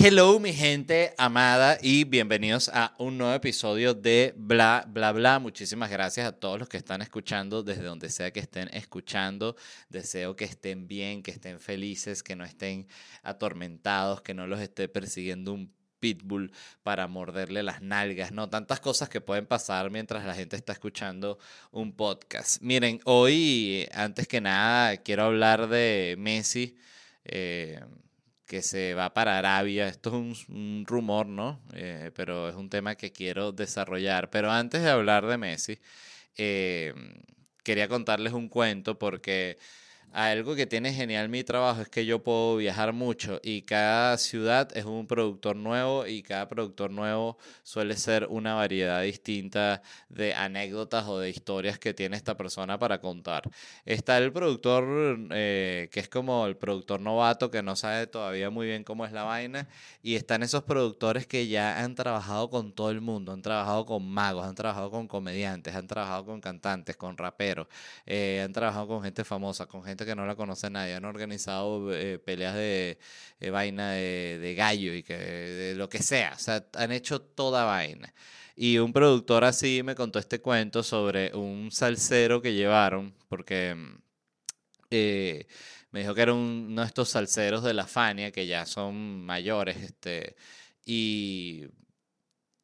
Hello, mi gente amada, y bienvenidos a un nuevo episodio de Bla, Bla, Bla. Muchísimas gracias a todos los que están escuchando, desde donde sea que estén escuchando. Deseo que estén bien, que estén felices, que no estén atormentados, que no los esté persiguiendo un pitbull para morderle las nalgas, ¿no? Tantas cosas que pueden pasar mientras la gente está escuchando un podcast. Miren, hoy, antes que nada, quiero hablar de Messi. Eh, que se va para Arabia. Esto es un, rumor, ¿no? Eh, pero es un tema que quiero desarrollar. Pero antes de hablar de Messi, eh, quería contarles un cuento porque algo que tiene genial mi trabajo es que yo puedo viajar mucho y cada ciudad es un productor nuevo y cada productor nuevo suele ser una variedad distinta de anécdotas o de historias que tiene esta persona para contar. Está el productor eh, que es como el productor novato que no sabe todavía muy bien cómo es la vaina y están esos productores que ya han trabajado con todo el mundo, han trabajado con magos, han trabajado con comediantes, han trabajado con cantantes, con raperos, eh, han trabajado con gente famosa, con gente que no la conoce nadie. Han organizado eh, peleas de vaina de, gallo y que de lo que sea. O sea, han hecho toda vaina. Y un productor así me contó este cuento sobre un salsero que llevaron, porque eh, me dijo que era uno de estos salseros de la Fania, que ya son mayores, este, y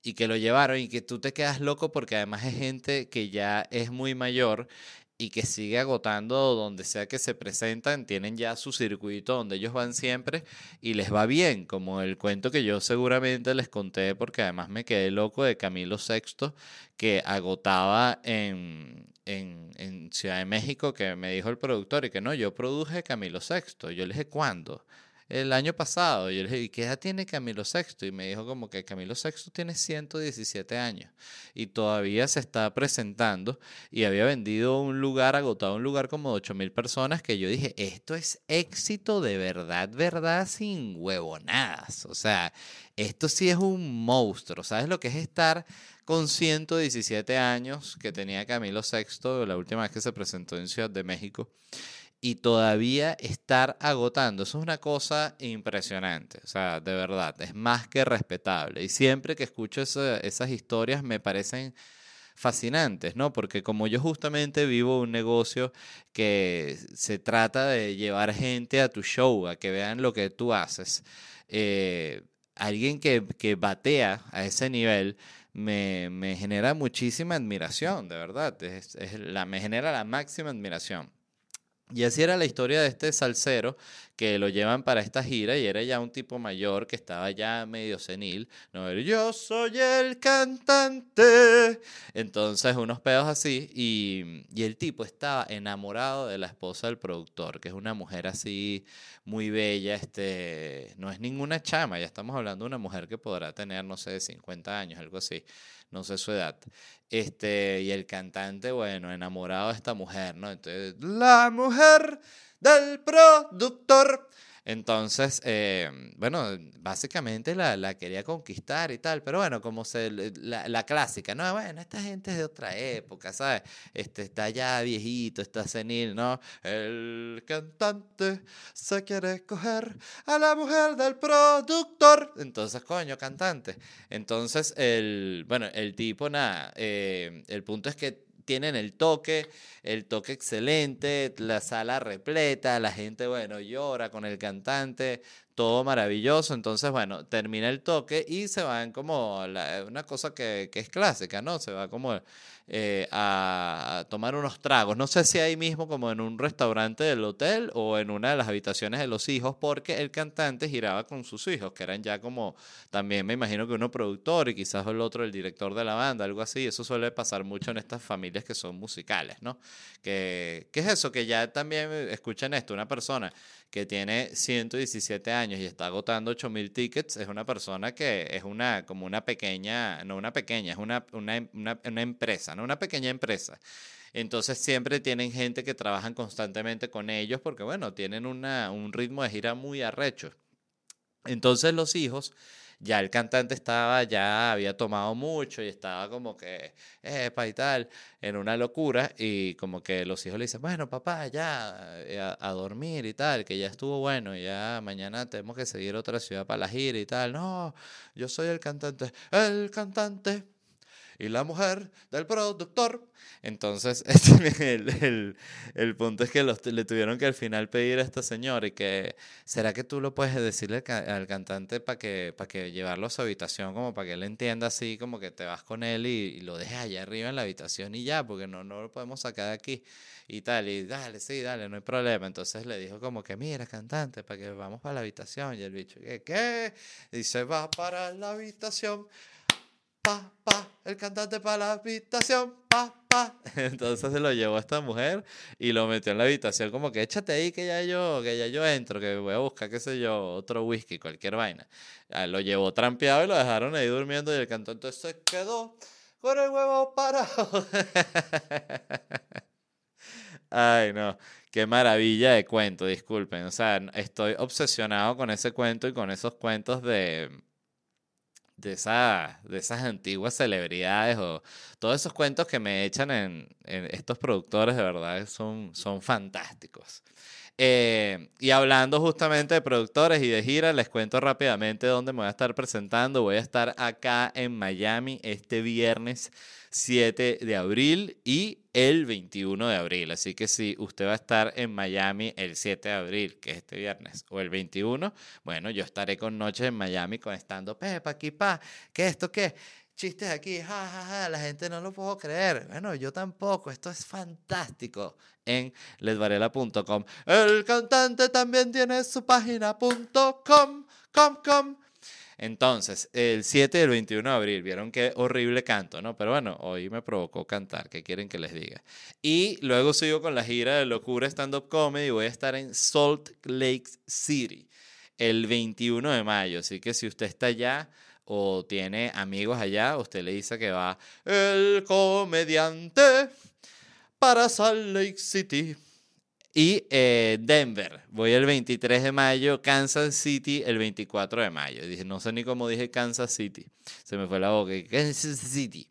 y que lo llevaron y que tú te quedas loco porque además es gente que ya es muy mayor y que sigue agotando donde sea que se presentan, tienen ya su circuito donde ellos van siempre y les va bien, como el cuento que yo seguramente les conté porque además me quedé loco de Camilo VI que agotaba en, en, Ciudad de México, que me dijo el productor y que no, yo produje Camilo VI, yo le dije, ¿cuándo? El año pasado. Y yo le dije, ¿y qué edad tiene Camilo VI? Y me dijo como que Camilo VI tiene 117 años y todavía se está presentando y había vendido un lugar, agotado un lugar como de 8 mil personas que yo dije, esto es éxito de verdad, verdad, sin huevonadas. O sea, esto sí es un monstruo. ¿Sabes lo que es estar con 117 años que tenía Camilo VI la última vez que se presentó en Ciudad de México? Y todavía estar agotando. Eso es una cosa impresionante, o sea, de verdad, es más que respetable. Y siempre que escucho esas historias me parecen fascinantes, ¿no? Porque como yo justamente vivo un negocio que se trata de llevar gente a tu show, a que vean lo que tú haces, eh, alguien que, que, batea a ese nivel me, me genera muchísima admiración, de verdad, es, la, me genera la máxima admiración. Y así era la historia de este salsero que lo llevan para esta gira y era ya un tipo mayor que estaba ya medio senil. No, yo soy el cantante. Entonces, unos pedos así. Y, y el tipo estaba enamorado de la esposa del productor, que es una mujer así muy bella. Este, no es ninguna chama, ya estamos hablando de una mujer que podrá tener, no sé, 50 años, algo así no sé su edad. Este, y el cantante, bueno, enamorado de esta mujer, ¿no? Entonces, la mujer del productor. Entonces, eh, bueno, básicamente la, la, quería conquistar y tal, pero bueno, como se, la, la, clásica, no, bueno, esta gente es de otra época, ¿sabes? Este está ya viejito, está senil, ¿no? El cantante se quiere escoger a la mujer del productor. Entonces, coño, cantante. Entonces, el, bueno, el tipo, nada, eh, el punto es que tienen el toque, el toque excelente, la sala repleta, la gente, bueno, llora con el cantante, todo maravilloso. Entonces, bueno, termina el toque y se van como una cosa que, que, es clásica, ¿no? Se va como eh, a, tomar unos tragos. No sé si ahí mismo como en un restaurante del hotel o en una de las habitaciones de los hijos, porque el cantante giraba con sus hijos, que eran ya como también me imagino que uno productor y quizás el otro el director de la banda, algo así. Eso suele pasar mucho en estas familias que son musicales, ¿no? Que, ¿Qué es eso? Que ya también escuchen esto, una persona que tiene 117 años y está agotando 8000 tickets, es una persona que es una, como una pequeña, no una pequeña, es una, una, una empresa, Una pequeña empresa. Entonces siempre tienen gente que trabajan constantemente con ellos porque, bueno, tienen una, un ritmo de gira muy arrecho. Entonces los hijos ya el cantante estaba, ya había tomado mucho y estaba como que, epa y tal, en una locura y como que los hijos le dicen, bueno, papá, ya, eh, a, a dormir y tal, que ya estuvo bueno, ya mañana tenemos que seguir a otra ciudad para la gira y tal. No, yo soy el cantante, el cantante y la mujer del productor. Entonces, este, el, el, el punto es que los, le tuvieron que al final pedir a esta señora y que, ¿será que tú lo puedes decirle al, al cantante para que, para que llevarlo a su habitación, como para que él entienda así, como que te vas con él y, y lo dejes allá arriba en la habitación y ya, porque no, no lo podemos sacar de aquí y tal, y dale, sí, dale, no hay problema. Entonces le dijo como que, mira, cantante, para que vamos para la habitación. Y el bicho, ¿qué? ¿Qué? Dice, va para la habitación pa, pa, el cantante para la habitación, pa, pa. Entonces se lo llevó a esta mujer y lo metió en la habitación como que échate ahí que ya yo, que ya yo entro, que voy a buscar, qué sé yo, otro whisky, cualquier vaina. Ah, Lo llevó trampeado y lo dejaron ahí durmiendo y el cantante se quedó con el huevo parado. Ay, no, qué maravilla de cuento, disculpen. O sea, estoy obsesionado con ese cuento y con esos cuentos de, de, esa- de esas antiguas celebridades o todos esos cuentos que me echan en, en estos productores, de verdad, son, son fantásticos. Eh, y hablando justamente de productores y de gira, les cuento rápidamente dónde me voy a estar presentando. Voy a estar acá en Miami este viernes 7 de abril y el 21 de abril. Así que si usted va a estar en Miami el 7 de abril, que es este viernes, o el 21, bueno, yo estaré con Noches en Miami con estando Pepa, aquí, pa, ¿qué esto qué? Chistes aquí, ja, ja, ja, la gente no lo puedo creer. Bueno, yo tampoco, esto es fantástico en ledvarela.com. El cantante también tiene su página punto com, com, com. Entonces, el 7 y el 21 de abril, vieron qué horrible canto, ¿no? Pero bueno, hoy me provocó cantar, ¿qué quieren que les diga? Y luego sigo con la gira de Locura Stand Up Comedy voy a estar en Salt Lake City el 21 de mayo. Así que si usted está allá o tiene amigos allá, usted le dice que va el comediante para Salt Lake City. Y eh, Denver, voy el 23 de mayo, Kansas City el 24 de mayo. Dije, no sé ni cómo dije Kansas City, se me fue la boca. Kansas City.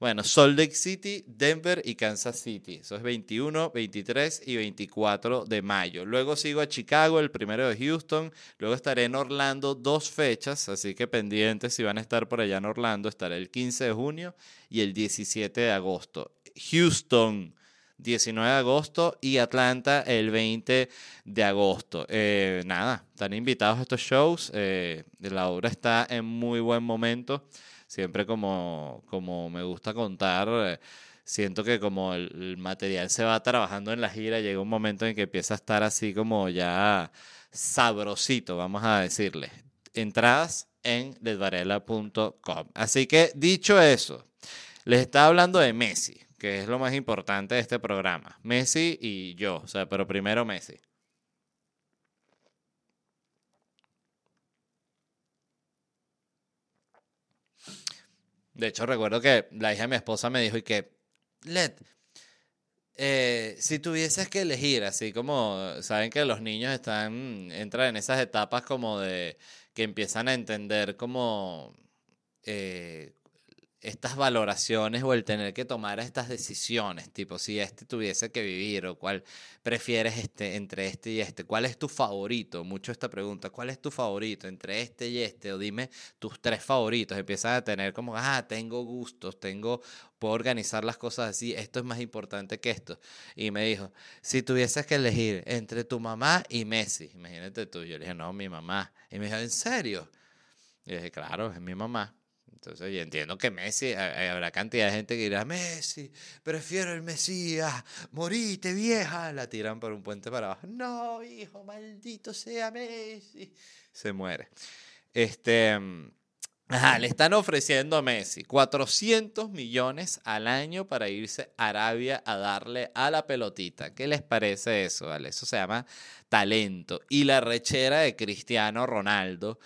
Bueno, Salt Lake City, Denver y Kansas City. Eso es 21, 23 y 24 de mayo. Luego sigo a Chicago, el primero de Houston. Luego estaré en Orlando dos fechas, así que pendientes si van a estar por allá en Orlando. Estaré el 15 de junio y el 17 de agosto. Houston, 19 de agosto y Atlanta el 20 de agosto. Eh, nada, están invitados a estos shows. eh, la obra está en muy buen momento. Siempre como, como me gusta contar, eh, siento que como el, material se va trabajando en la gira, llega un momento en que empieza a estar así como ya sabrosito, vamos a decirle. Entradas en ledvarela.com. Así que dicho eso, les estaba hablando de Messi, que es lo más importante de este programa. Messi y yo, o sea, pero primero Messi. De hecho, recuerdo que la hija de mi esposa me dijo y que, Led, eh, si tuvieses que elegir, así como saben que los niños están, entran en esas etapas como de que empiezan a entender como eh, estas valoraciones o el tener que tomar estas decisiones, tipo si este tuviese que vivir o cuál prefieres este, entre este y este, cuál es tu favorito, mucho esta pregunta, cuál es tu favorito entre este y este, o dime tus tres favoritos, empiezan a tener como, ah, tengo gustos, tengo, puedo organizar las cosas así, esto es más importante que esto. Y me dijo, si tuvieses que elegir entre tu mamá y Messi, imagínate tú, yo le dije, no, mi mamá. Y me dijo, ¿en serio? Y dije, claro, es mi mamá. Entonces, yo entiendo que Messi, ha- ha- habrá cantidad de gente que dirá, Messi, prefiero el Mesías, morite vieja, la tiran por un puente para abajo. No, hijo, maldito sea Messi. Se muere. Este, ajá, le están ofreciendo a Messi 400 millones al año para irse a Arabia a darle a la pelotita. ¿Qué les parece eso? Vale? Eso se llama talento. Y la rechera de Cristiano Ronaldo.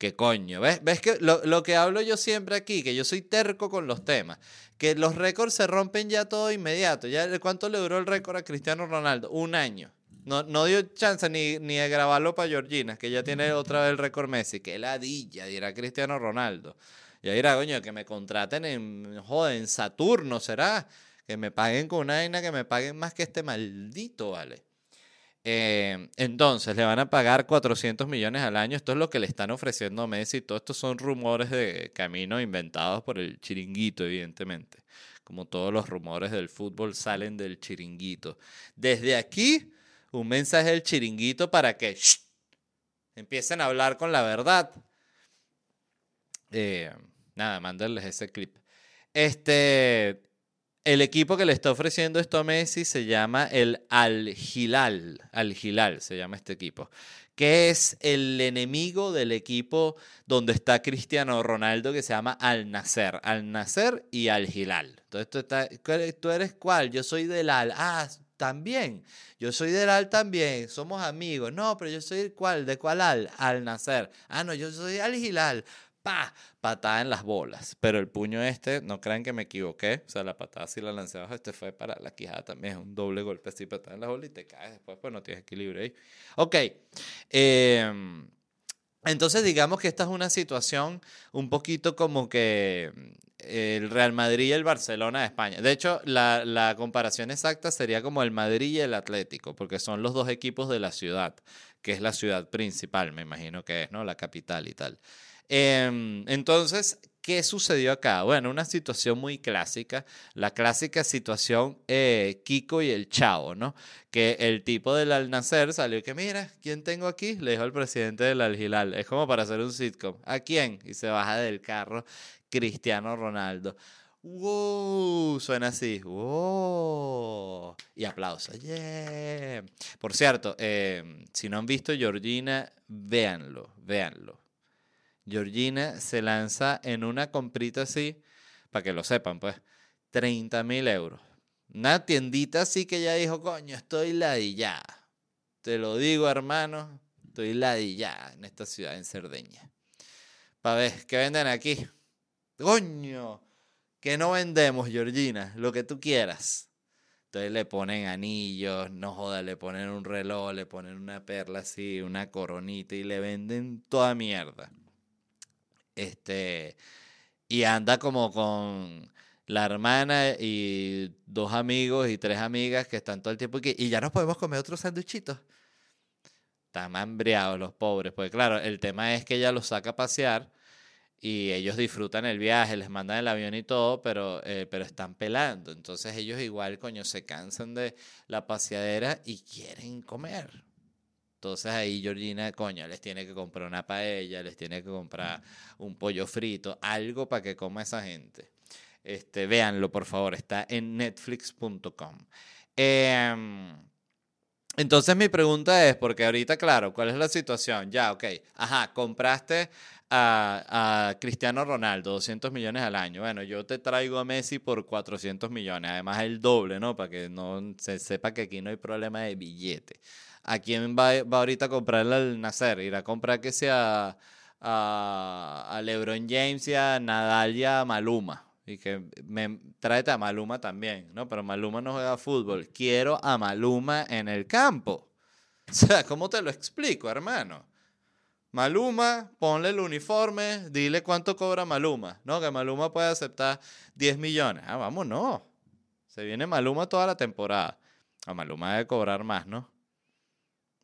¿Qué coño? ¿Ves? ¿Ves que lo, lo que hablo yo siempre aquí, que yo soy terco con los temas, que los récords se rompen ya todo inmediato. Ya, ¿Cuánto le duró el récord a Cristiano Ronaldo? Un año. No, no dio chance ni, ni de grabarlo para Georgina, que ya tiene otra vez el récord Messi. Que ladilla, dirá Cristiano Ronaldo. Ya dirá, coño, que me contraten en, joder, en Saturno, ¿será? Que me paguen con una vaina que me paguen más que este maldito, ¿vale? Eh, entonces, le van a pagar 400 millones al año. Esto es lo que le están ofreciendo a Messi. Todo esto son rumores de camino inventados por el chiringuito, evidentemente. Como todos los rumores del fútbol salen del chiringuito. Desde aquí, un mensaje del chiringuito para que empiecen a hablar con la verdad. Eh, nada, mándenles ese clip. Este, el equipo que le está ofreciendo esto a Messi se llama el Al Hilal. Al Hilal se llama este equipo. Que es el enemigo del equipo donde está Cristiano Ronaldo, que se llama Al Nasser. Al Nasser y Al Hilal. Entonces tú, eres cuál? Yo soy del Al. Ah, también. Yo soy del Al también. Somos amigos. No, pero yo soy cuál? ¿De cuál Al? Al Nasser. Ah, no, yo soy Al Hilal. ¡Pa! Patada en las bolas. Pero el puño este, no crean que me equivoqué. O sea, la patada si la lancé abajo, este fue para la quijada también. Es un doble golpe así, patada en las bolas y te caes después, pues no tienes equilibrio ahí. Ok. Em, entonces, digamos que esta es una situación un poquito como que el Real Madrid y el Barcelona de España. De hecho, la, la, comparación exacta sería como el Madrid y el Atlético, porque son los dos equipos de la ciudad, que es la ciudad principal, me imagino que es, ¿no? La capital y tal. Em, entonces, ¿qué sucedió acá? Bueno, una situación muy clásica, la clásica situación eh, Kiko y el Chavo, ¿no? Que el tipo del Al Nacer salió y que, mira, ¿quién tengo aquí? Le dijo al presidente del Al Hilal. Es como para hacer un sitcom. ¿A quién? Y se baja del carro Cristiano Ronaldo. ¡Wow! Suena así. ¡Wow! Y aplausos. ¡Yeah! Por cierto, em, si no han visto Georgina, véanlo, véanlo. Georgina se lanza en una comprita así, para que lo sepan, pues, 30 mil euros. Una tiendita así que ya dijo, coño, estoy ladillada. Te lo digo, hermano, estoy ladillada en esta ciudad, en Cerdeña. Para ver, ¿qué venden aquí? Coño, que no vendemos, Georgina, lo que tú quieras. Entonces le ponen anillos, no joda, le ponen un reloj, le ponen una perla así, una coronita y le venden toda mierda. Este, y anda como con la hermana y dos amigos y tres amigas que están todo el tiempo aquí. Y ya nos podemos comer otros sanduchitos. Están hambriados los pobres. Pues claro, el tema es que ella los saca a pasear y ellos disfrutan el viaje, les mandan el avión y todo, pero, eh, pero están pelando. Entonces ellos igual, coño, se cansan de la paseadera y quieren comer. Entonces ahí Georgina, coño, les tiene que comprar una paella, les tiene que comprar un pollo frito, algo para que coma esa gente. Este, véanlo, por favor, está en netflix.com. Em, entonces mi pregunta es, porque ahorita, claro, ¿cuál es la situación? Ya, ok, ajá, compraste a, a, Cristiano Ronaldo, 200 millones al año. Bueno, yo te traigo a Messi por 400 millones, además el doble, ¿no? Para que no se sepa que aquí no hay problema de billete. ¿A quién va, va ahorita a comprarle al nacer? Ir a comprar que sea a, a LeBron James y a Nadal Maluma. Y que me tráete a Maluma también, ¿no? Pero Maluma no juega fútbol. Quiero a Maluma en el campo. O sea, ¿cómo te lo explico, hermano? Maluma, ponle el uniforme, dile cuánto cobra Maluma. No, que Maluma puede aceptar 10 millones. Ah, vamos, no. Se viene Maluma toda la temporada. A Maluma debe cobrar más, ¿no?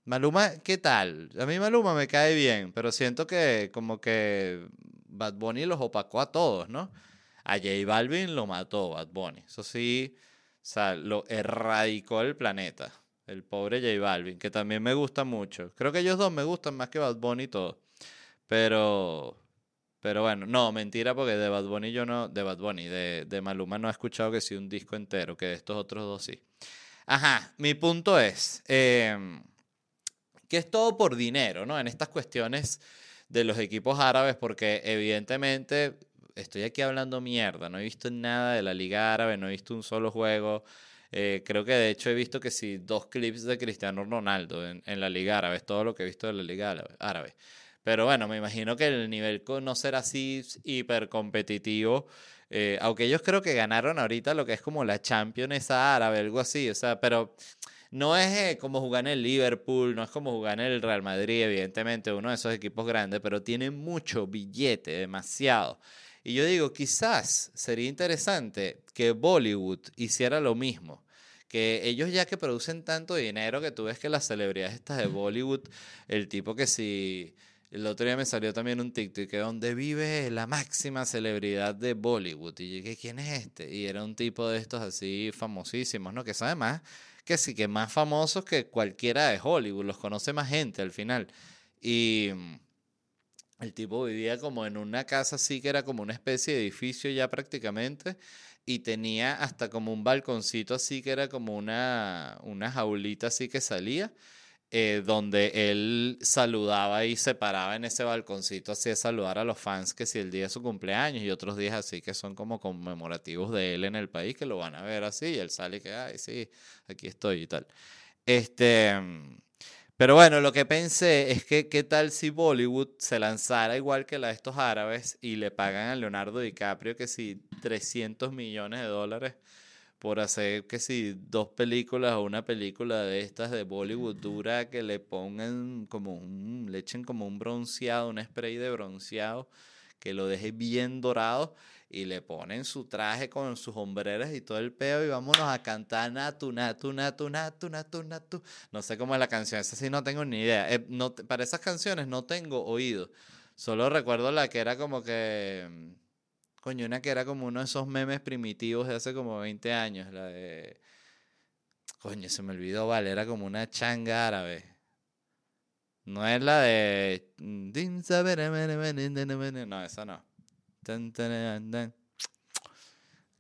Maluma, ¿qué tal? A mí Maluma me cae bien, pero siento que como que Bad Bunny los opacó a todos, ¿no? A J Balvin lo mató Bad Bunny. Eso sí, o sea, lo erradicó del planeta. El pobre J Balvin, que también me gusta mucho. Creo que ellos dos me gustan más que Bad Bunny y todo. Pero, pero bueno, no, mentira, porque de Bad Bunny yo no, de Bad Bunny, de, de Maluma no he escuchado que sí un disco entero, que de estos otros dos sí. Ajá, mi punto es, eh, que es todo por dinero, ¿no? En estas cuestiones de los equipos árabes, porque evidentemente estoy aquí hablando mierda, no he visto nada de la Liga Árabe, no he visto un solo juego. Eh, creo que de hecho he visto que sí, dos clips de Cristiano Ronaldo en, en, la Liga Árabe, es todo lo que he visto de la Liga Árabe. Pero bueno, me imagino que el nivel no será así hiper competitivo. Eh, aunque ellos creo que ganaron ahorita lo que es como la Champions árabe, algo así. O sea, pero no es eh, como jugar en el Liverpool, no es como jugar en el Real Madrid, evidentemente, uno de esos equipos grandes, pero tiene mucho billete, demasiado. Y yo digo, quizás sería interesante que Bollywood hiciera lo mismo. Que ellos ya que producen tanto dinero que tú ves que las celebridades estas de Bollywood, el tipo que si... El otro día me salió también un TikTok que donde vive la máxima celebridad de Bollywood. Y yo dije, ¿quién es este? Y era un tipo de estos así famosísimos, ¿no? Que sabe más que sí, que más famosos que cualquiera de Hollywood. Los conoce más gente al final. Y el tipo vivía como en una casa así que era como una especie de edificio ya prácticamente y tenía hasta como un balconcito así que era como una, una jaulita así que salía, eh, donde él saludaba y se paraba en ese balconcito así de saludar a los fans que si el día de su cumpleaños y otros días así que son como conmemorativos de él en el país que lo van a ver así y él sale y que, ay, sí, aquí estoy y tal. Este... Pero bueno, lo que pensé es que qué tal si Bollywood se lanzara igual que la de estos árabes y le pagan a Leonardo DiCaprio que si 300 millones de dólares por hacer que si dos películas o una película de estas de Bollywood dura que le pongan como un, le echen como un bronceado, un spray de bronceado que lo deje bien dorado y le ponen su traje con sus hombreras y todo el peo y vámonos a cantar natu, natu, natu, natu, natu, natu. No sé cómo es la canción, esa sí no tengo ni idea. Eh, no, para esas canciones no tengo oído. Solo recuerdo la que era como que... Mm, coño, una que era como uno de esos memes primitivos de hace como 20 años, la de... Coño, se me olvidó, vale, era como una changa árabe. No es la de... No, esa no.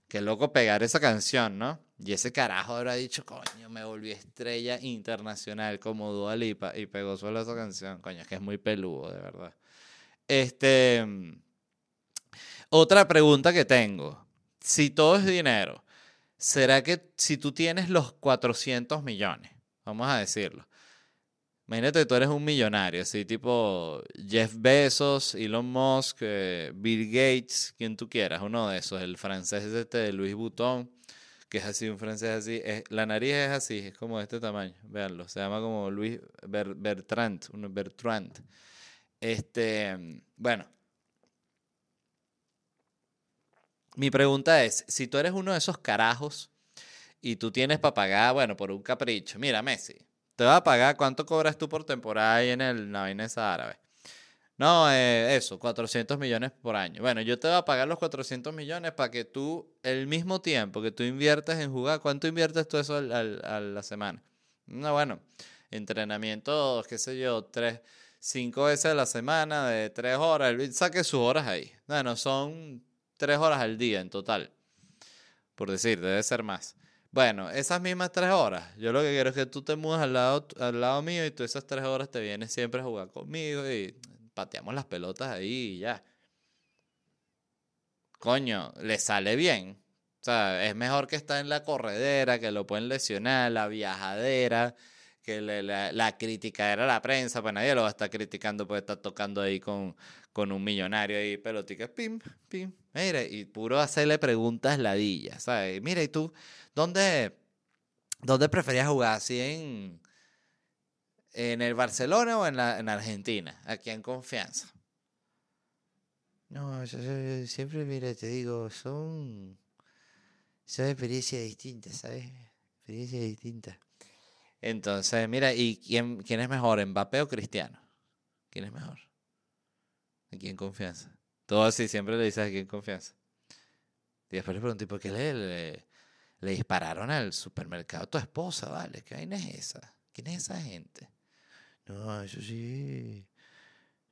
Qué loco pegar esa canción, ¿no? Y ese carajo habrá dicho, coño, me volví estrella internacional como Dua Lipa y pegó solo esa canción. Coño, es que es muy peludo, de verdad. Este. Otra pregunta que tengo. Si todo es dinero, ¿será que si tú tienes los 400 millones, vamos a decirlo, Imagínate que tú eres un millonario, así tipo Jeff Bezos, Elon Musk, eh, Bill Gates, quien tú quieras, uno de esos, el francés este de Louis Vuitton, que es así, un francés así. la nariz es así, es como de este tamaño, veanlo, se llama como Louis Bertrand, Bertrand. Este, bueno. Mi pregunta es, si tú eres uno de esos carajos y tú tienes para pagar, bueno, por un capricho, mira, Messi, te va a pagar, ¿cuánto cobras tú por temporada ahí en el Navinesa Árabe? No, eh, eso, 400 millones por año. Bueno, yo te voy a pagar los 400 millones para que tú, el mismo tiempo que tú inviertes en jugar, ¿cuánto inviertes tú eso a la semana? No, bueno, entrenamiento, qué sé yo, tres, cinco veces a la semana de tres horas. Saque sus horas ahí. Bueno, son tres horas al día en total. Por decir, debe ser más. Bueno, esas mismas tres horas, yo lo que quiero es que tú te mudes al lado, al lado mío y tú esas tres horas te vienes siempre a jugar conmigo y pateamos las pelotas ahí y ya. Coño, le sale bien. O sea, es mejor que estar en la corredera, que lo pueden lesionar, la viajadera, que la, la crítica era la prensa, pues nadie lo va a estar criticando porque está tocando ahí con, con un millonario ahí, pelotica, pim, pim, mira, y puro hacerle preguntas ladillas, ¿sabes? Mira, ¿y tú dónde, dónde preferías jugar? ¿Así en, en el Barcelona o en, la, en Argentina? Aquí en confianza. No, yo, siempre, mira, te digo, son, son experiencias distintas, ¿sabes? Experiencias distintas. Entonces, mira, ¿y quién, quién es mejor, Mbappé o Cristiano? ¿Quién es mejor? Aquí en confianza. Todo así, siempre le dices aquí en confianza. Y después le pregunté, ¿por qué le, le, dispararon al supermercado a tu esposa, vale? ¿Qué vaina es esa? ¿Quién es esa gente? No, eso sí.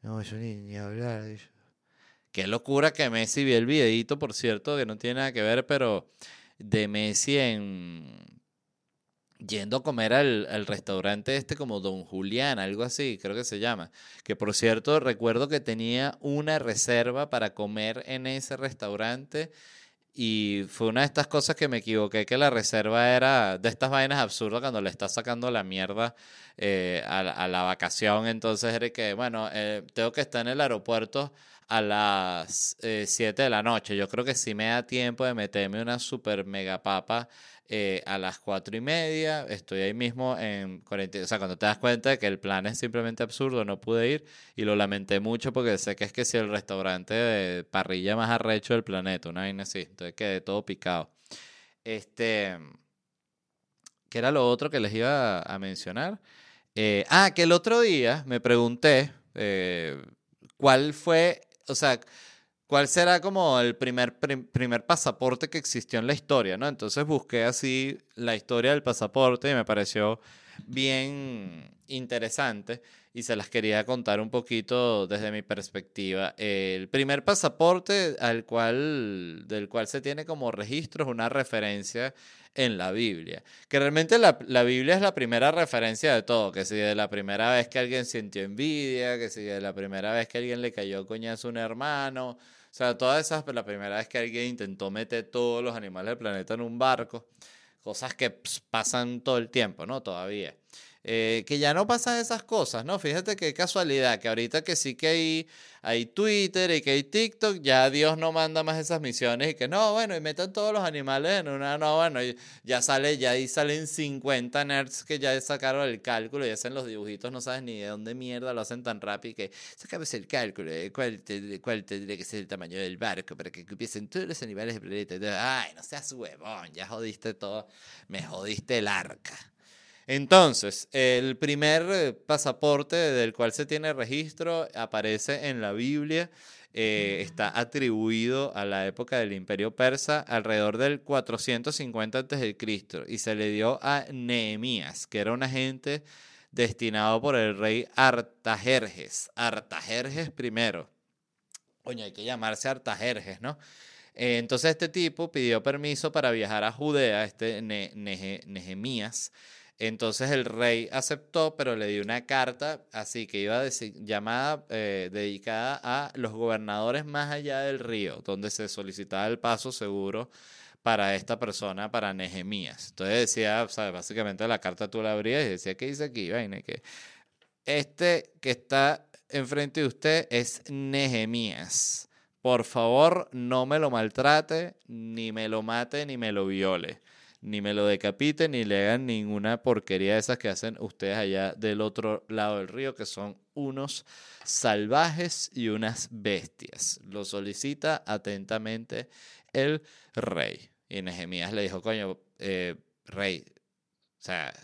No, eso ni, ni hablar. Qué locura que Messi vio el videito, por cierto, que no tiene nada que ver, pero de Messi en yendo a comer al, restaurante este como Don Julián, algo así, creo que se llama. Que por cierto, recuerdo que tenía una reserva para comer en ese restaurante y fue una de estas cosas que me equivoqué, que la reserva era de estas vainas absurdas cuando le estás sacando la mierda eh, a, la vacación. Entonces era que, bueno, eh, tengo que estar en el aeropuerto a las 7 de la noche. Yo creo que sí me da tiempo de meterme una super mega papa eh, a las 4 y media. Estoy ahí mismo en 40. O sea, cuando te das cuenta de que el plan es simplemente absurdo, no pude ir y lo lamenté mucho porque sé que es que si el restaurante de parrilla más arrecho del planeta, una vaina así. Entonces quedé todo picado. Este. ¿Qué era lo otro que les iba a mencionar? Eh, ah, que el otro día me pregunté eh, cuál fue, o sea, cuál será como el primer, primer pasaporte que existió en la historia, ¿no? Entonces busqué así la historia del pasaporte y me pareció bien interesante y se las quería contar un poquito desde mi perspectiva. El primer pasaporte al cual, del cual se tiene como registro es una referencia en la Biblia. Que realmente la, la, Biblia es la primera referencia de todo, que si de la primera vez que alguien sintió envidia, que si de la primera vez que alguien le cayó coñazo a un hermano, o sea, todas esas, la primera vez que alguien intentó meter todos los animales del planeta en un barco, cosas que pasan todo el tiempo, ¿no? Todavía. Eh, que ya no pasan esas cosas, ¿no? Fíjate qué casualidad, que ahorita que sí que hay, hay Twitter y que hay TikTok, ya Dios no manda más esas misiones y que no, bueno, y metan todos los animales en una, no, bueno, ya sale, ya ahí salen 50 nerds que ya sacaron el cálculo y hacen los dibujitos, no sabes ni de dónde mierda lo hacen tan rápido que sacamos el cálculo de cuál, cuál tendría que ser el tamaño del barco para que empiecen todos los animales del planeta. Ay, no seas huevón, ya jodiste todo, me jodiste el arca. Entonces, el primer eh, pasaporte del cual se tiene registro aparece en la Biblia. Eh, está atribuido a la época del Imperio Persa alrededor del 450 a.C. y se le dio a Nehemías, que era un agente destinado por el rey Artajerjes. Artajerjes primero. Coño, hay que llamarse Artajerjes, ¿no? Eh, entonces este tipo pidió permiso para viajar a Judea, este Nehemías. Entonces el rey aceptó, pero le dio una carta así que iba llamada, eh, dedicada a los gobernadores más allá del río, donde se solicitaba el paso seguro para esta persona, para Nehemías. Entonces decía, básicamente la carta tú la abrías y decía, ¿qué dice aquí? Vaina, que este que está enfrente de usted es Nehemías. Por favor, no me lo maltrate, ni me lo mate, ni me lo viole ni me lo decapiten, ni le hagan ninguna porquería de esas que hacen ustedes allá del otro lado del río, que son unos salvajes y unas bestias. Lo solicita atentamente el rey. Y Nehemías le dijo, coño, eh, rey, o sea,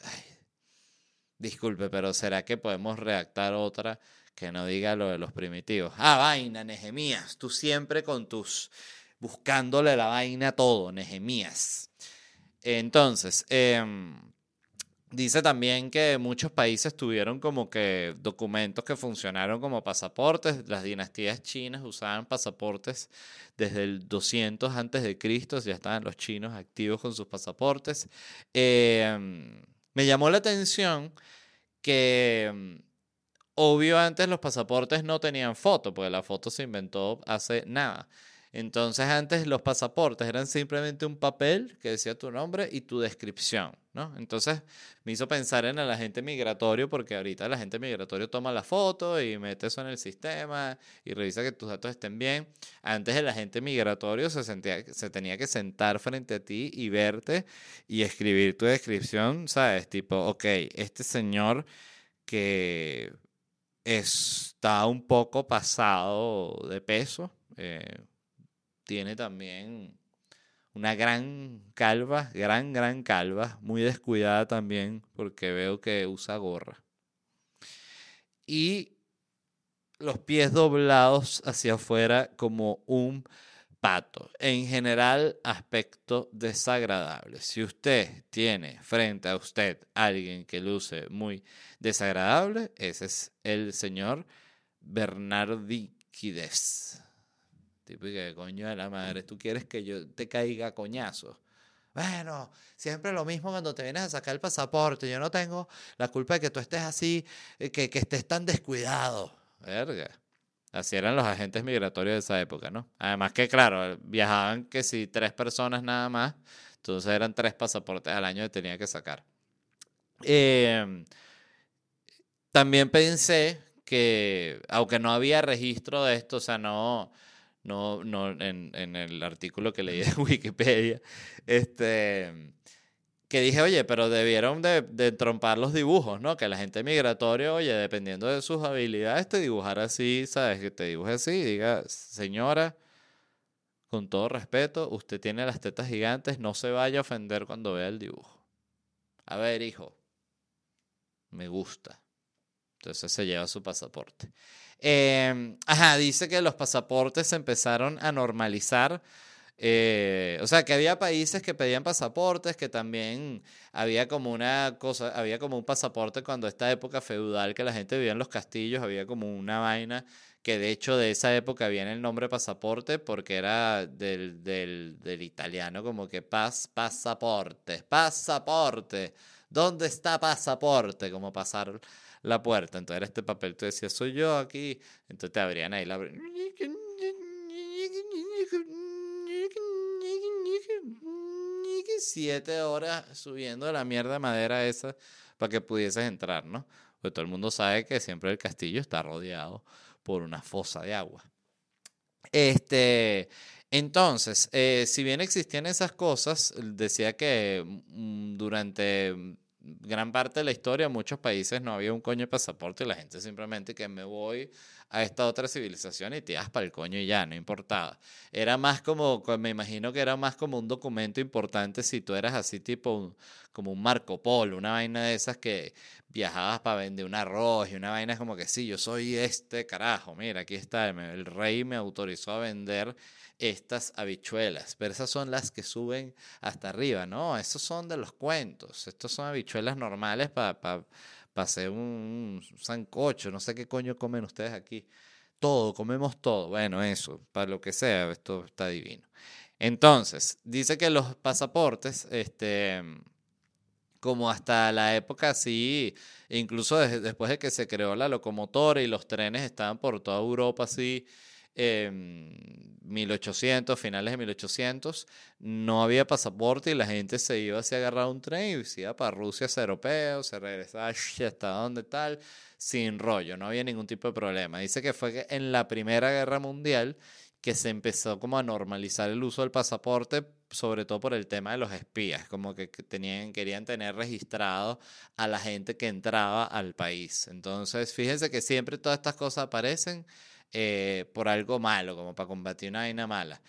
disculpe, pero ¿será que podemos redactar otra que no diga lo de los primitivos? Ah, vaina, Nehemías, tú siempre con tus buscándole la vaina a todo, Nehemías. Entonces, em, dice también que muchos países tuvieron como que documentos que funcionaron como pasaportes. Las dinastías chinas usaban pasaportes desde el 200 antes de Cristo, ya estaban los chinos activos con sus pasaportes. Em, me llamó la atención que em, obvio antes los pasaportes no tenían foto, porque la foto se inventó hace nada. Entonces antes los pasaportes eran simplemente un papel que decía tu nombre y tu descripción, ¿no? Entonces me hizo pensar en el agente migratorio porque ahorita el agente migratorio toma la foto y mete eso en el sistema y revisa que tus datos estén bien. Antes el agente migratorio se, sentía, se tenía que sentar frente a ti y verte y escribir tu descripción, ¿sabes? Tipo, ok, este señor que está un poco pasado de peso. Eh, tiene también una gran calva, gran, gran calva, muy descuidada también porque veo que usa gorra. Y los pies doblados hacia afuera como un pato. En general, aspecto desagradable. Si usted tiene frente a usted alguien que luce muy desagradable, ese es el señor Bernardiquides. Que coño de la madre, tú quieres que yo te caiga coñazo. Bueno, siempre lo mismo cuando te vienes a sacar el pasaporte. Yo no tengo la culpa de que tú estés así, eh, que, que estés tan descuidado. Verga. Así eran los agentes migratorios de esa época, ¿no? Además que, claro, viajaban que si tres personas nada más, entonces eran tres pasaportes al año que tenía que sacar. Em, también pensé que, aunque no había registro de esto, o sea, no, no, no en, en el artículo que leí de Wikipedia, este, que dije, oye, pero debieron de, de trompar los dibujos, ¿no? Que la gente migratoria, oye, dependiendo de sus habilidades, te dibujara así, ¿sabes? Que te dibuje así y diga, señora, con todo respeto, usted tiene las tetas gigantes, no se vaya a ofender cuando vea el dibujo. A ver, hijo, me gusta. Entonces se lleva su pasaporte. Em, ajá, dice que los pasaportes se empezaron a normalizar. Eh, o sea, que había países que pedían pasaportes, que también había como una cosa, había como un pasaporte cuando esta época feudal que la gente vivía en los castillos, había como una vaina que de hecho de esa época viene el nombre pasaporte porque era del, del, del italiano, como que pas, pasaporte, pasaporte, ¿dónde está pasaporte? Como pasar la puerta. Entonces era este papel, tú decías, soy yo aquí. Entonces te abrían ahí la... Siete horas subiendo la mierda de madera esa para que pudieses entrar, ¿no? Porque todo el mundo sabe que siempre el castillo está rodeado por una fosa de agua. Este, entonces, eh, si bien existían esas cosas, decía que mm, durante gran parte de la historia, muchos países no había un coño de pasaporte y la gente simplemente que me voy a esta otra civilización y te das para el coño y ya, no importaba. Era más como, me imagino que era más como un documento importante si tú eras así tipo como un Marco Polo, una vaina de esas que viajabas para vender un arroz y una vaina como que sí, yo soy este carajo, mira, aquí está, el rey me autorizó a vender estas habichuelas, pero esas son las que suben hasta arriba, ¿no? Esos son de los cuentos, estos son habichuelas normales para pa, hacer un, sancocho, no sé qué coño comen ustedes aquí. Todo, comemos todo. Bueno, eso, para lo que sea, esto está divino. Entonces, dice que los pasaportes, este, como hasta la época así, incluso después de que se creó la locomotora y los trenes estaban por toda Europa así, 1800, finales de 1800, no había pasaporte y la gente se iba así a agarrar un tren y se iba para Rusia, hacia europeo, se regresaba hasta donde tal, sin rollo, no había ningún tipo de problema. Dice que fue en la Primera Guerra Mundial que se empezó como a normalizar el uso del pasaporte, sobre todo por el tema de los espías, como que tenían, querían tener registrado a la gente que entraba al país. Entonces, fíjense que siempre todas estas cosas aparecen eh, por algo malo, como para combatir una vaina mala.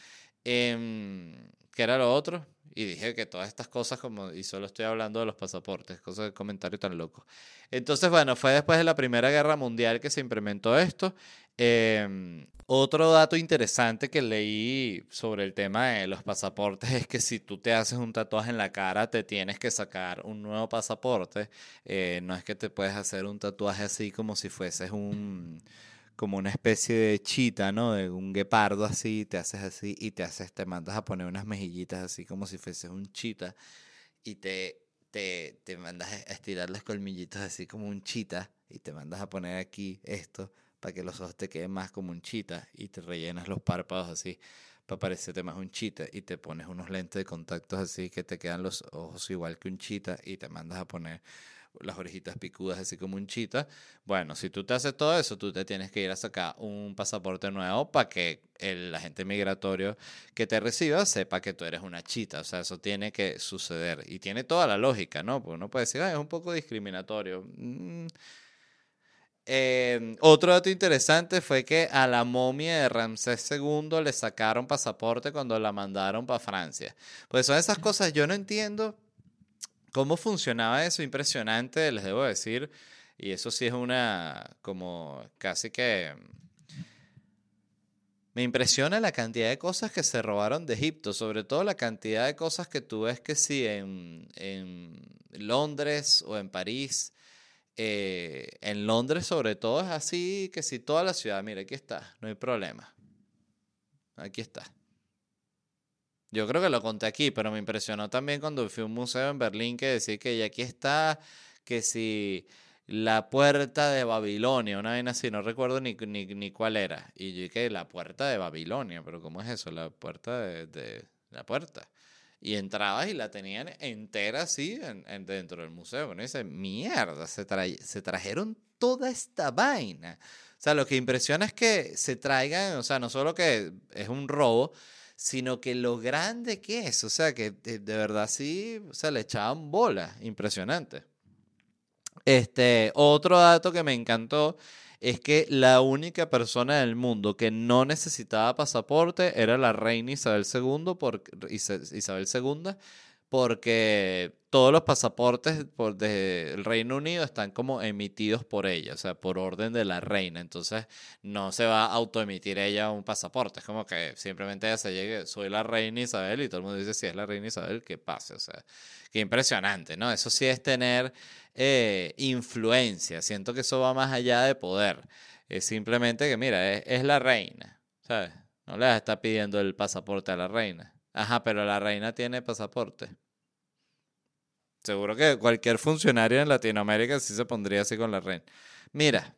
Eh, ¿Qué era lo otro? Y dije que todas estas cosas, como, y solo estoy hablando de los pasaportes, cosas de comentario tan loco. Entonces, bueno, fue después de la Primera Guerra Mundial que se implementó esto. Em, otro dato interesante que leí sobre el tema de los pasaportes es que si tú te haces un tatuaje en la cara, te tienes que sacar un nuevo pasaporte. Eh, no es que te puedes hacer un tatuaje así como si fueses un como una especie de chita, ¿no? De un guepardo así, te haces así y te haces, te mandas a poner unas mejillitas así como si fueses un chita y te, te, te mandas a estirar los colmillitos así como un chita y te mandas a poner aquí esto para que los ojos te queden más como un chita y te rellenas los párpados así para parecerte más un chita y te pones unos lentes de contactos así que te quedan los ojos igual que un chita y te mandas a poner las orejitas picudas así como un chita. Bueno, si tú te haces todo eso, tú te tienes que ir a sacar un pasaporte nuevo para que el agente migratorio que te reciba sepa que tú eres una chita. O sea, eso tiene que suceder. Y tiene toda la lógica, ¿no? Porque uno puede decir, es un poco discriminatorio. Mm. Em, otro dato interesante fue que a la momia de Ramsés II le sacaron pasaporte cuando la mandaron para Francia. Pues son esas cosas, yo no entiendo ¿Cómo funcionaba eso? Impresionante, les debo decir. Y eso sí es una, como casi que... Me impresiona la cantidad de cosas que se robaron de Egipto, sobre todo la cantidad de cosas que tú ves que sí en, en Londres o en París. Eh, en Londres sobre todo es así que si toda la ciudad, mira, aquí está, no hay problema. Aquí está. Yo creo que lo conté aquí, pero me impresionó también cuando fui a un museo en Berlín que decía que ya aquí está, que si la puerta de Babilonia, una vez así, no recuerdo ni, ni, cuál era. Y yo dije, la puerta de Babilonia, pero ¿cómo es eso? La puerta de, de la puerta. y entrabas y la tenían entera así en, dentro del museo. Uno dice, mierda, se, se trajeron toda esta vaina. O sea, lo que impresiona es que se traigan, o sea, no solo que es un robo, sino que lo grande que es, o sea, que de, verdad sí, o sea, le echaban bola, impresionante. Este, otro dato que me encantó es que la única persona del mundo que no necesitaba pasaporte era la reina Isabel II, por, Isabel II porque todos los pasaportes por, del Reino Unido están como emitidos por ella, o sea, por orden de la reina. Entonces, no se va a autoemitir ella un pasaporte. Es como que simplemente ella se llegue, soy la reina Isabel, y todo el mundo dice, si es la reina Isabel, que pase. O sea, qué impresionante, ¿no? Eso sí es tener eh, influencia. Siento que eso va más allá de poder. Es simplemente que, mira, es, es la reina, ¿sabes? No le está pidiendo el pasaporte a la reina. Ajá, pero la reina tiene pasaporte. Seguro que cualquier funcionario en Latinoamérica sí se pondría así con la reina. Mira,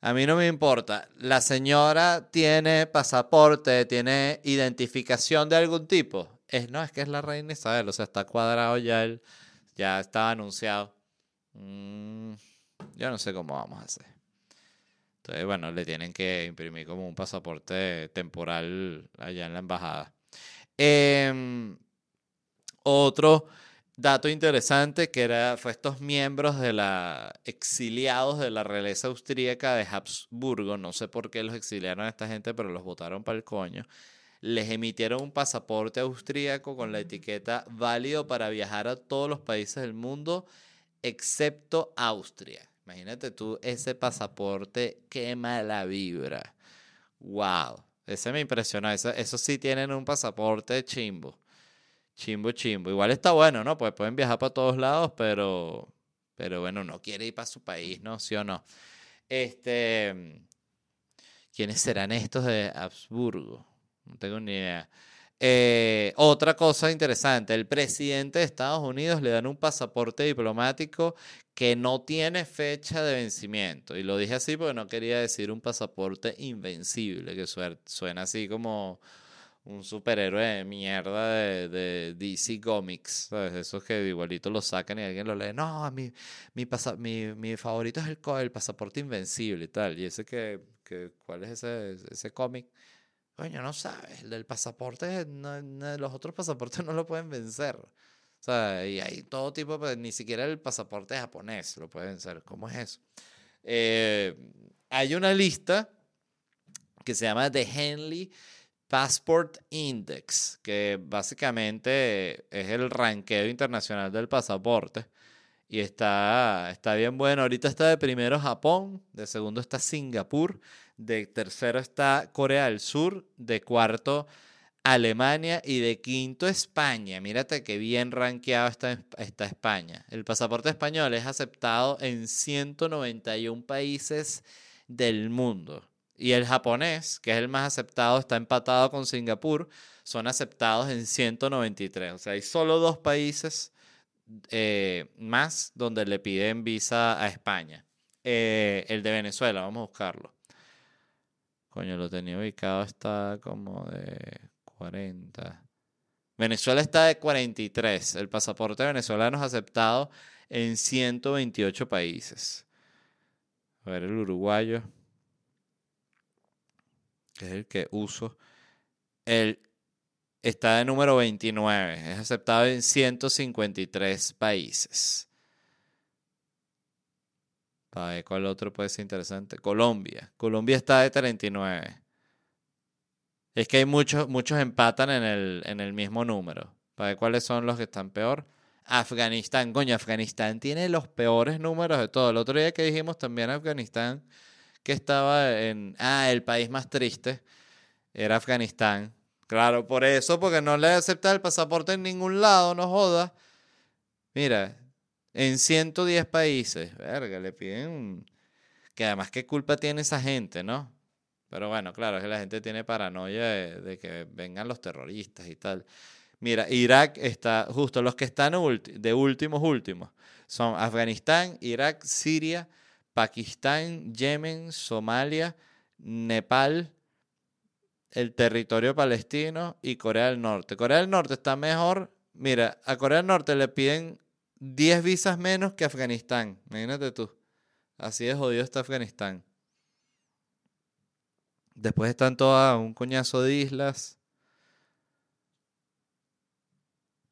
a mí no me importa. La señora tiene pasaporte, tiene identificación de algún tipo. Es, no, es que es la reina Isabel, o sea, está cuadrado ya, el, ya estaba anunciado. Mm, yo no sé cómo vamos a hacer. Entonces, bueno, le tienen que imprimir como un pasaporte temporal allá en la embajada. Em, otro dato interesante que era, fue estos miembros de la exiliados de la realeza austríaca de Habsburgo, no sé por qué los exiliaron a esta gente, pero los votaron para el coño. Les emitieron un pasaporte austríaco con la etiqueta válido para viajar a todos los países del mundo, excepto Austria. Imagínate tú ese pasaporte, qué mala vibra. Wow. Ese me impresionó. Eso, eso sí tienen un pasaporte chimbo. Chimbo, chimbo. Igual está bueno, ¿no? Pues pueden viajar para todos lados, pero, pero bueno, no quiere ir para su país, ¿no? ¿Sí o no? Este, ¿Quiénes serán estos de Habsburgo? No tengo ni idea. Eh, otra cosa interesante, el presidente de Estados Unidos le dan un pasaporte diplomático que no tiene fecha de vencimiento. Y lo dije así porque no quería decir un pasaporte invencible, que suena así como un superhéroe de mierda de, DC Comics, ¿sabes? Esos que igualito lo sacan y alguien lo lee. No, mi, mi, mi, favorito es el, el pasaporte invencible y tal. Y ese que, que ¿cuál es ese, ese cómic? Coño, no sabes, el del pasaporte, los otros pasaportes no lo pueden vencer. O sea, y hay todo tipo, pues, ni siquiera el pasaporte japonés lo puede vencer. ¿Cómo es eso? Eh, hay una lista que se llama The Henley Passport Index, que básicamente es el ranqueo internacional del pasaporte. Y está, está bien bueno. Ahorita está de primero Japón, de segundo está Singapur, de tercero está Corea del Sur, de cuarto Alemania y de quinto España. Mírate qué bien rankeado está, está España. El pasaporte español es aceptado en 191 países del mundo. Y el japonés, que es el más aceptado, está empatado con Singapur, son aceptados en 193. O sea, hay solo dos países eh, más donde le piden visa a España. Eh, el de Venezuela, vamos a buscarlo. Coño, lo tenía ubicado, está como de 40. Venezuela está de 43. El pasaporte venezolano es aceptado en 128 países. A ver, el uruguayo, que es el que uso. El está de número 29. Es aceptado en 153 países. Para ver cuál otro puede ser interesante. Colombia. Colombia está de 39. Es que hay muchos, muchos empatan en el, en el mismo número. Para ver cuáles son los que están peor. Afganistán, coño, Afganistán tiene los peores números de todo. El otro día que dijimos también Afganistán, que estaba en, ah, el país más triste, era Afganistán. Claro, por eso, porque no le acepta el pasaporte en ningún lado, no joda. Mira, en 110 países. Verga, le piden. Que además, ¿qué culpa tiene esa gente, no? Pero bueno, claro, es que la gente tiene paranoia de, que vengan los terroristas y tal. Mira, Irak está, justo los que están de últimos, últimos, son Afganistán, Irak, Siria, Pakistán, Yemen, Somalia, Nepal, el territorio palestino y Corea del Norte. Corea del Norte está mejor. Mira, a Corea del Norte le piden 10 visas menos que Afganistán. Imagínate tú. Así de jodido está Afganistán. Después están todas un coñazo de islas.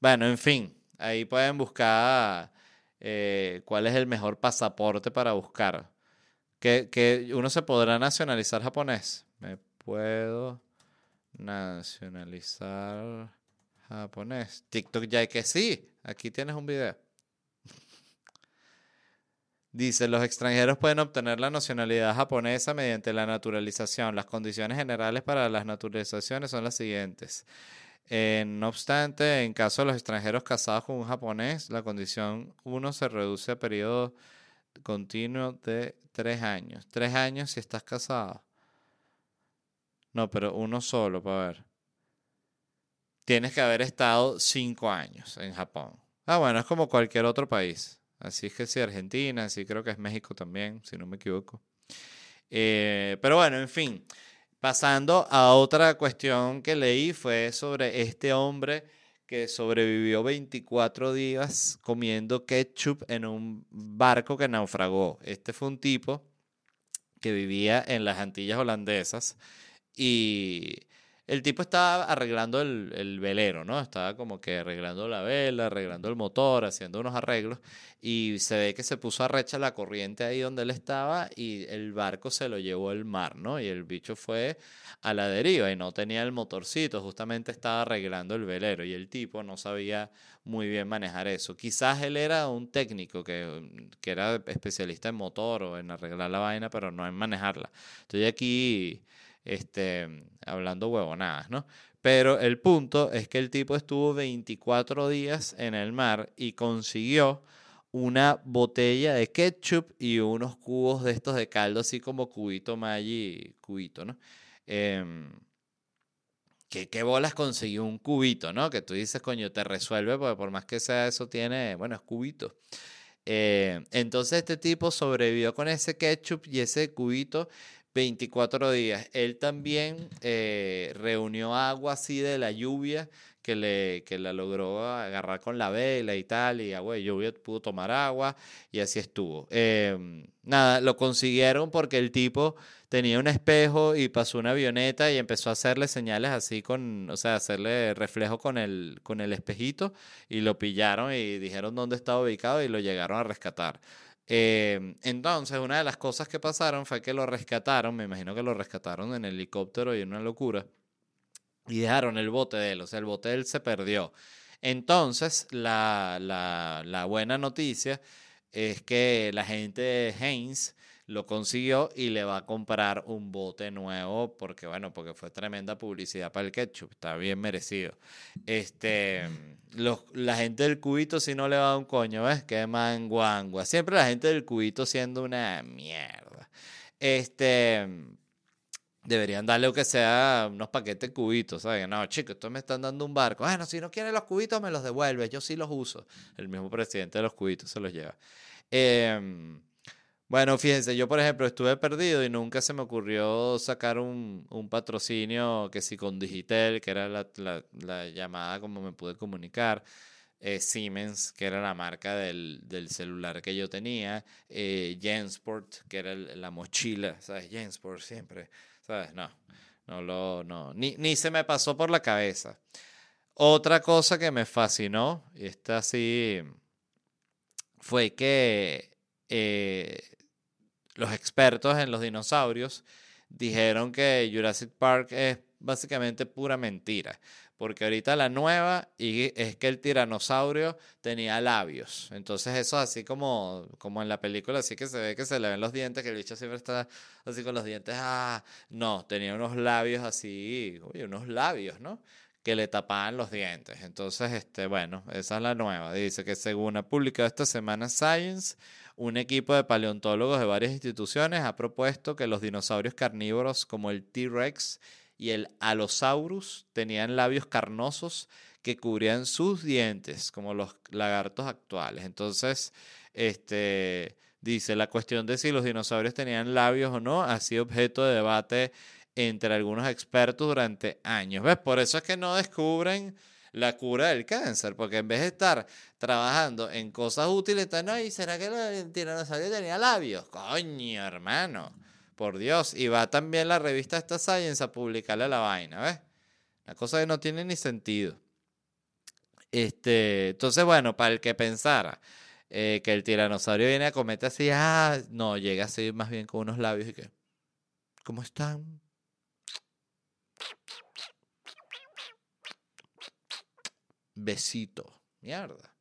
Bueno, en fin, ahí pueden buscar eh, cuál es el mejor pasaporte para buscar. Que, que uno se podrá nacionalizar japonés. Me puedo nacionalizar japonés. TikTok ya que sí. Aquí tienes un video. Dice, los extranjeros pueden obtener la nacionalidad japonesa mediante la naturalización. Las condiciones generales para las naturalizaciones son las siguientes. No obstante, en caso de los extranjeros casados con un japonés, la condición 1 se reduce a periodo continuo de tres años. Tres años si estás casado. No, pero uno solo, para ver. Tienes que haber estado cinco años en Japón. Ah, bueno, es como cualquier otro país. Así es que sí, Argentina, sí creo que es México también, si no me equivoco. Eh, pero bueno, en fin. Pasando a otra cuestión que leí fue sobre este hombre que sobrevivió 24 días comiendo ketchup en un barco que naufragó. Este fue un tipo que vivía en las Antillas holandesas y el tipo estaba arreglando el, velero, ¿no? Estaba como que arreglando la vela, arreglando el motor, haciendo unos arreglos. Y se ve que se puso a recha la corriente ahí donde él estaba y el barco se lo llevó el mar, ¿no? Y el bicho fue a la deriva y no tenía el motorcito, justamente estaba arreglando el velero y el tipo no sabía muy bien manejar eso. Quizás él era un técnico que, que era especialista en motor o en arreglar la vaina, pero no en manejarla. Estoy aquí este, hablando huevonadas, ¿no? Pero el punto es que el tipo estuvo 24 días en el mar y consiguió una botella de ketchup y unos cubos de estos de caldo, así como cubito Maggi, cubito, ¿no? Em, ¿qué, bolas consiguió un cubito, ¿no? Que tú dices, coño, te resuelve, porque por más que sea eso tiene, bueno, es cubito. Eh, entonces este tipo sobrevivió con ese ketchup y ese cubito 24 días. Él también eh, reunió agua así de la lluvia que, le, que la logró agarrar con la vela y tal, y agua de lluvia pudo tomar agua y así estuvo. Em, nada, lo consiguieron porque el tipo tenía un espejo y pasó una avioneta y empezó a hacerle señales así con, o sea, hacerle reflejo con el, con el espejito y lo pillaron y dijeron dónde estaba ubicado y lo llegaron a rescatar. Em, entonces, una de las cosas que pasaron fue que lo rescataron, me imagino que lo rescataron en helicóptero y en una locura, y dejaron el bote de él, o sea, el bote de él se perdió. Entonces, la, la, la buena noticia es que la gente de Haynes lo consiguió y le va a comprar un bote nuevo porque, bueno, porque fue tremenda publicidad para el ketchup, está bien merecido. Este, los, la gente del cubito si no le va a un coño, ¿ves? Que manguangua. Siempre la gente del cubito siendo una mierda. Este, deberían darle lo que sea unos paquetes cubitos, ¿sabes? No, chicos, esto me están dando un barco. Bueno, si no quieren los cubitos, me los devuelve. Yo sí los uso. El mismo presidente de los cubitos se los lleva. Eh, bueno, fíjense, yo por ejemplo estuve perdido y nunca se me ocurrió sacar un, patrocinio que sí con Digitel, que era la, llamada como me pude comunicar. Eh, Siemens, que era la marca del, celular que yo tenía, eh, Gensport, que era la mochila, ¿sabes? Gensport siempre, ¿sabes? No, no lo, no, ni, ni se me pasó por la cabeza. Otra cosa que me fascinó, y esta sí, fue que eh, los expertos en los dinosaurios dijeron que Jurassic Park es básicamente pura mentira. Porque ahorita la nueva y es que el tiranosaurio tenía labios. Entonces eso así como, como en la película, así que se ve que se le ven los dientes, que el bicho siempre está así con los dientes. Ah, no, tenía unos labios así, uy, unos labios, ¿no? Que le tapaban los dientes. Entonces, este, bueno, esa es la nueva. Dice que según ha publicado esta semana Science, un equipo de paleontólogos de varias instituciones ha propuesto que los dinosaurios carnívoros como el T-Rex y el Allosaurus tenían labios carnosos que cubrían sus dientes, como los lagartos actuales. Entonces, este, dice, la cuestión de si los dinosaurios tenían labios o no ha sido objeto de debate entre algunos expertos durante años. ¿Ves? Por eso es que no descubren la cura del cáncer, porque en vez de estar trabajando en cosas útiles, están ahí, ¿será que el tiranosaurio tenía labios? Coño, hermano, por Dios. Y va también la revista esta Science a publicarle la vaina, ¿ves? La cosa que no tiene ni sentido. Este, entonces, bueno, para el que pensara eh, que el tiranosaurio viene a cometer así, ah, no, llega así más bien con unos labios y que, ¿cómo están? Besito. Mierda.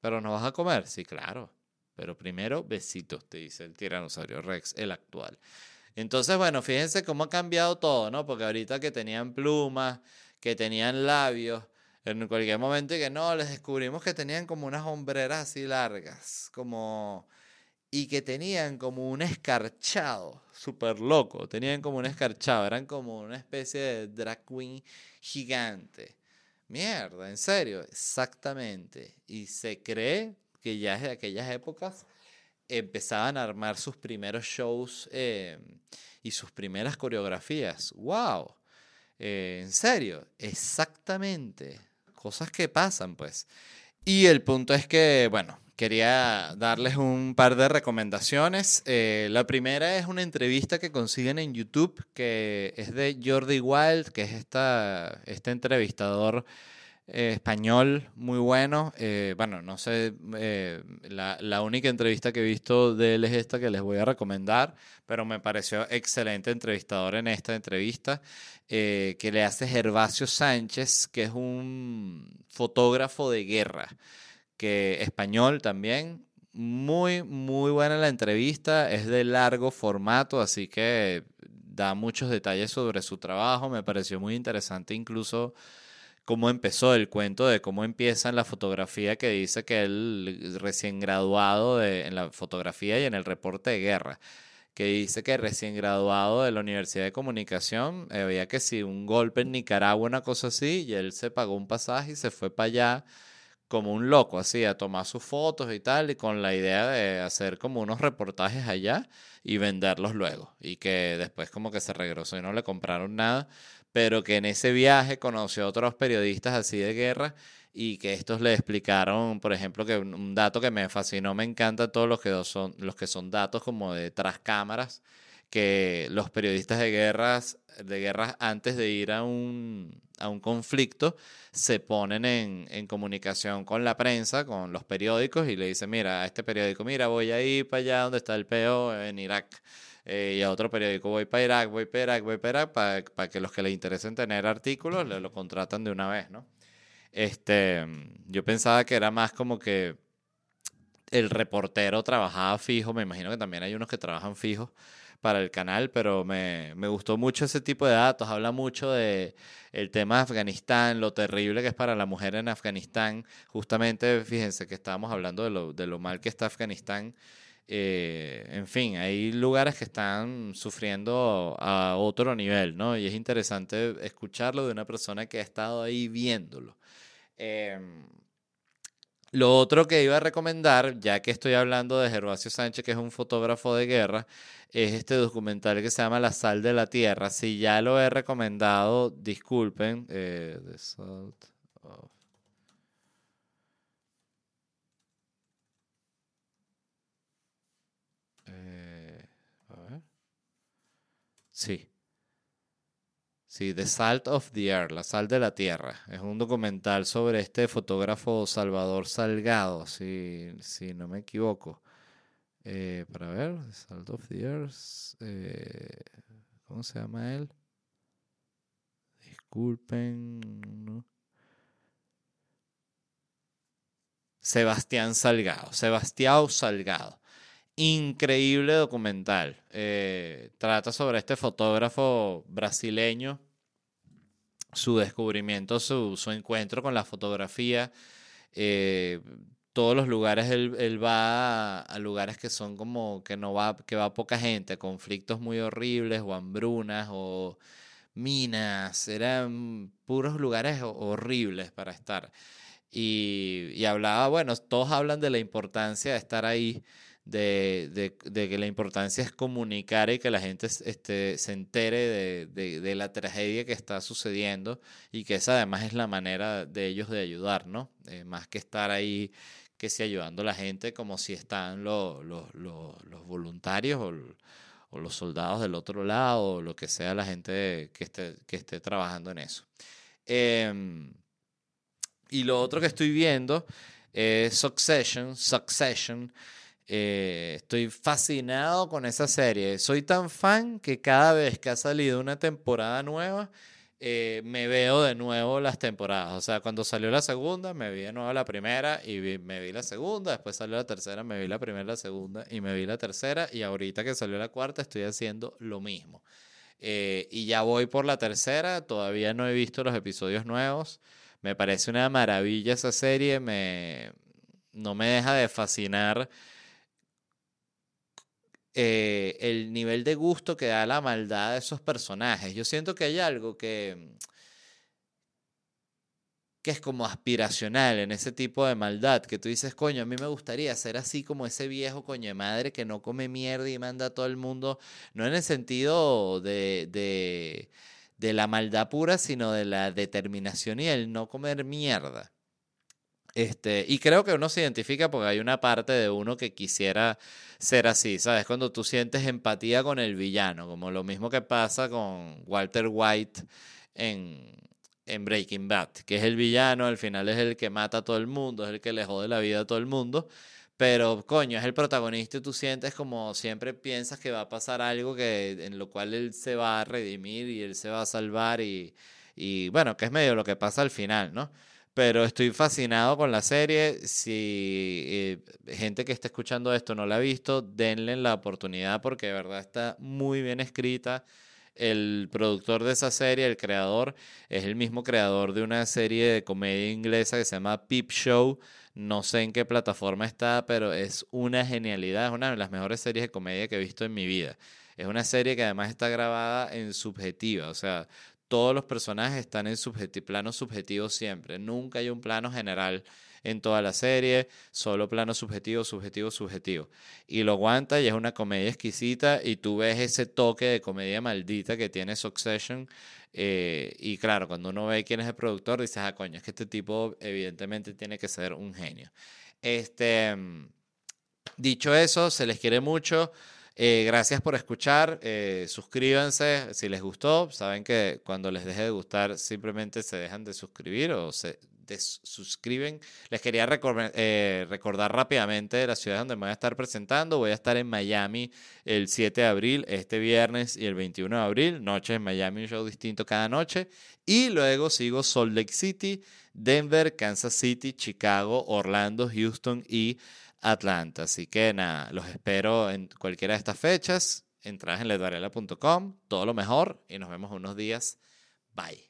¿Pero no vas a comer? Sí, claro. Pero primero, besitos, te dice el tiranosaurio Rex, el actual. Entonces, bueno, fíjense cómo ha cambiado todo, ¿no? Porque ahorita que tenían plumas, que tenían labios, en cualquier momento que no, les descubrimos que tenían como unas hombreras así largas, como... Y que tenían como un escarchado, súper loco, tenían como un escarchado, eran como una especie de drag queen gigante. Mierda, en serio, exactamente. Y se cree que ya desde aquellas épocas empezaban a armar sus primeros shows eh, y sus primeras coreografías. ¡Wow! Eh, en serio, exactamente. Cosas que pasan, pues. Y el punto es que, bueno, quería darles un par de recomendaciones. Eh, la primera es una entrevista que consiguen en YouTube, que es de Jordi Wild, que es esta, este entrevistador eh, español muy bueno. Eh, bueno, no sé, la, la, única entrevista que he visto de él es esta que les voy a recomendar, pero me pareció excelente entrevistador en esta entrevista, que le hace Gervasio Sánchez, que es un fotógrafo de guerra que español también. Muy, muy buena la entrevista, es de largo formato, así que da muchos detalles sobre su trabajo. Me pareció muy interesante incluso cómo empezó el cuento de cómo empieza en la fotografía que dice que él recién graduado de, en la fotografía y en el reporte de guerra, que dice que recién graduado de la Universidad de Comunicación, había que si un golpe en Nicaragua, una cosa así, y él se pagó un pasaje y se fue para allá como un loco, así, a tomar sus fotos y tal, y con la idea de hacer como unos reportajes allá y venderlos luego. Y que después como que se regresó y no le compraron nada, pero que en ese viaje conoció a otros periodistas así de guerra y que estos le explicaron, por ejemplo, que un dato que me fascinó, me encanta todos los que son, los que son datos como de tras cámaras, que los periodistas de guerras, de guerras antes de ir a un, a un conflicto, se ponen en, en, comunicación con la prensa, con los periódicos, y le dicen, mira, a este periódico, mira, voy a ir para allá donde está el PO en Irak. Eh, y a otro periódico, voy para Irak, voy para Irak, voy para Irak, para, para que los que les interesen tener artículos, le lo contratan de una vez, ¿no? Este, yo pensaba que era más como que el reportero trabajaba fijo, me imagino que también hay unos que trabajan fijos, para el canal, pero me, me, gustó mucho ese tipo de datos. Habla mucho de el tema de Afganistán, lo terrible que es para la mujer en Afganistán. Justamente, fíjense que estábamos hablando de lo, de lo mal que está Afganistán. Eh, en fin, hay lugares que están sufriendo a otro nivel, ¿no? Y es interesante escucharlo de una persona que ha estado ahí viéndolo. Eh, lo otro que iba a recomendar, ya que estoy hablando de Gervasio Sánchez, que es un fotógrafo de guerra, es este documental que se llama La sal de la tierra. Si ya lo he recomendado, disculpen. Eh, the salt of... Eh, a ver. Sí. Sí, The Salt of the Earth, La Sal de la Tierra. Es un documental sobre este fotógrafo Salvador Salgado, si, si no me equivoco. Eh, para ver, The Salt of the Earth. Eh, ¿Cómo se llama él? Disculpen. Sebastián Salgado. Sebastián Salgado. Increíble documental. Eh, trata sobre este fotógrafo brasileño su descubrimiento, su, su encuentro con la fotografía. Eh, todos los lugares, él, va a, lugares que son como que no va, que va poca gente, conflictos muy horribles, o hambrunas, o minas, eran puros lugares horribles para estar. Y, y hablaba, bueno, todos hablan de la importancia de estar ahí, de, de, que la importancia es comunicar y que la gente este, se entere de, de, la tragedia que está sucediendo y que esa además es la manera de ellos de ayudar, ¿no? Eh, más que estar ahí, que si ayudando a la gente como si están los, los, los, voluntarios o, los soldados del otro lado o lo que sea la gente que esté, que esté trabajando en eso. Em, y lo otro que estoy viendo es Succession, Succession, eh, estoy fascinado con esa serie. Soy tan fan que cada vez que ha salido una temporada nueva, eh, me veo de nuevo las temporadas. O sea, cuando salió la segunda, me vi de nuevo la primera y me vi la segunda. Después salió la tercera, me vi la primera, la segunda y me vi la tercera. Y ahorita que salió la cuarta, estoy haciendo lo mismo. Eh, y ya voy por la tercera. Todavía no he visto los episodios nuevos. Me parece una maravilla esa serie. Me, no me deja de fascinar eh, el nivel de gusto que da la maldad de esos personajes. Yo siento que hay algo que, que es como aspiracional en ese tipo de maldad, que tú dices, coño, a mí me gustaría ser así como ese viejo coño madre que no come mierda y manda a todo el mundo, no en el sentido de, de, de la maldad pura, sino de la determinación y el no comer mierda. Este, y creo que uno se identifica porque hay una parte de uno que quisiera ser así, ¿sabes? Cuando tú sientes empatía con el villano, como lo mismo que pasa con Walter White en, en Breaking Bad, que es el villano, al final es el que mata a todo el mundo, es el que le jode la vida a todo el mundo, pero coño, es el protagonista y tú sientes como siempre piensas que va a pasar algo que, en lo cual él se va a redimir y él se va a salvar y, y bueno, que es medio lo que pasa al final, ¿no? Pero estoy fascinado con la serie. Si eh, gente que está escuchando esto no la ha visto, denle la oportunidad porque de verdad está muy bien escrita. El productor de esa serie, el creador, es el mismo creador de una serie de comedia inglesa que se llama Peep Show. No sé en qué plataforma está, pero es una genialidad. Es una de las mejores series de comedia que he visto en mi vida. Es una serie que además está grabada en subjetiva, o sea, todos los personajes están en plano subjetivo siempre. Nunca hay un plano general en toda la serie, solo plano subjetivo, subjetivo, subjetivo. Y lo aguanta y es una comedia exquisita y tú ves ese toque de comedia maldita que tiene Succession. Eh, y claro, cuando uno ve quién es el productor, dices, ah, coño, es que este tipo evidentemente tiene que ser un genio. Este, dicho eso, se les quiere mucho. Eh, gracias por escuchar. Eh, suscríbanse si les gustó. Saben que cuando les deje de gustar simplemente se dejan de suscribir o se desuscriben. Les quería eh, recordar rápidamente la ciudad donde me voy a estar presentando. Voy a estar en Miami el 7 de abril, este viernes y el 21 de abril. Noche en Miami, un show distinto cada noche. Y luego sigo Salt Lake City, Denver, Kansas City, Chicago, Orlando, Houston y Atlanta. Así que nada, los espero en cualquiera de estas fechas. Entrad en ledvarela.com, todo lo mejor y nos vemos unos días. Bye.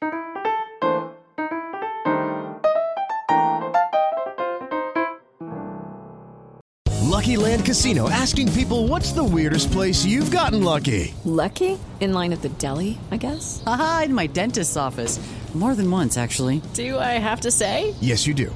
Lucky Land Casino asking people what's the weirdest place you've gotten lucky? Lucky? In line at the deli, I guess. Aha, in my dentist's office. More than once, actually. Do I have to say? Yes, you do.